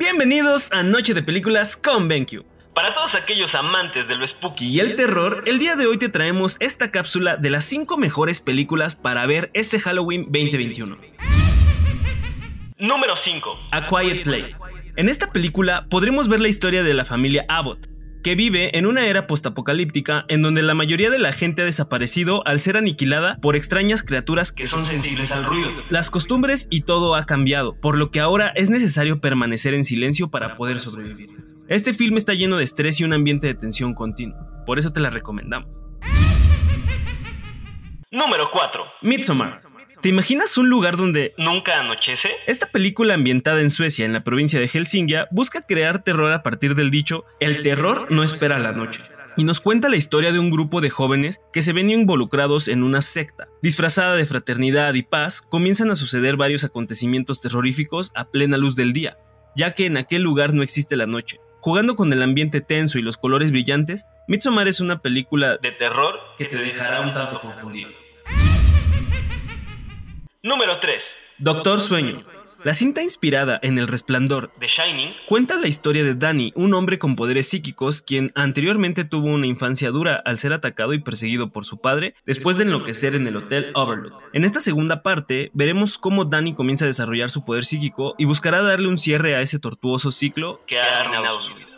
Bienvenidos a Noche de Películas con BenQ. Para todos aquellos amantes de lo spooky Y el terror, el día de hoy te traemos esta cápsula de las 5 mejores películas para ver este Halloween 2021. Número 5. A Quiet Place. En esta película podremos ver la historia de la familia Abbott, que vive en una era postapocalíptica en donde la mayoría de la gente ha desaparecido al ser aniquilada por extrañas criaturas que son sensibles al ruido. Las costumbres y todo ha cambiado, por lo que ahora es necesario permanecer en silencio para poder sobrevivir. Este film está lleno de estrés y un ambiente de tensión continuo, por eso te la recomendamos. Número 4. Midsommar. ¿Te imaginas un lugar donde ¿Nunca anochece? Esta película ambientada en Suecia, en la provincia de Helsingia, busca crear terror a partir del dicho El terror no espera la noche. Y nos cuenta la historia de un grupo de jóvenes que se ven involucrados en una secta. Disfrazada de fraternidad y paz, comienzan a suceder varios acontecimientos terroríficos a plena luz del día, ya que en aquel lugar no existe la noche. Jugando con el ambiente tenso y los colores brillantes, Midsommar es una película De terror que te dejará un tanto confundido. Número 3. Doctor Sueño. La cinta inspirada en El Resplandor The Shining. Cuenta la historia de Danny, un hombre con poderes psíquicos quien anteriormente tuvo una infancia dura al ser atacado y perseguido por su padre después de enloquecer en el Hotel Overlook. En esta segunda parte veremos cómo Danny comienza a desarrollar su poder psíquico y buscará darle un cierre a ese tortuoso ciclo que ha arruinado su vida.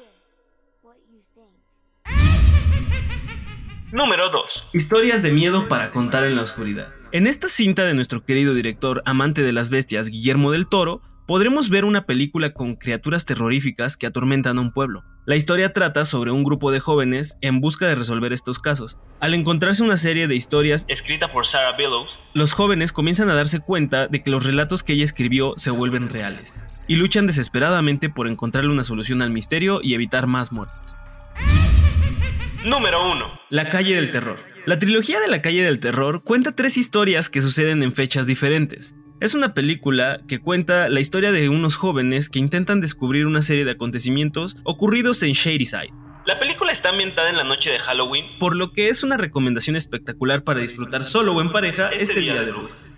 Número 2. Historias de miedo para contar en la oscuridad. En esta cinta de nuestro querido director amante de las bestias Guillermo del Toro, podremos ver una película con criaturas terroríficas que atormentan a un pueblo. La historia trata sobre un grupo de jóvenes en busca de resolver estos casos. Al encontrarse una serie de historias, Escrita por Sarah Billows. los jóvenes comienzan a darse cuenta de que los relatos que ella escribió se vuelven reales, y luchan desesperadamente por encontrarle una solución al misterio y evitar más muertes. Número 1. La calle del terror. La trilogía de la calle del terror cuenta tres historias que suceden en fechas diferentes. Es una película que cuenta la historia de unos jóvenes que intentan descubrir una serie de acontecimientos ocurridos en Shadyside, La película está ambientada en la noche de Halloween. por lo que es una recomendación espectacular para disfrutar solo o en pareja este día de brujas.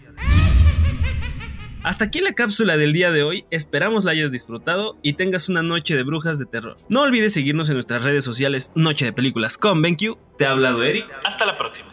Hasta aquí la cápsula del día de hoy, esperamos la hayas disfrutado y tengas una noche de brujas de terror. No olvides seguirnos en nuestras redes sociales Noche de Películas con BenQ, te ha hablado Eric. Hasta la próxima.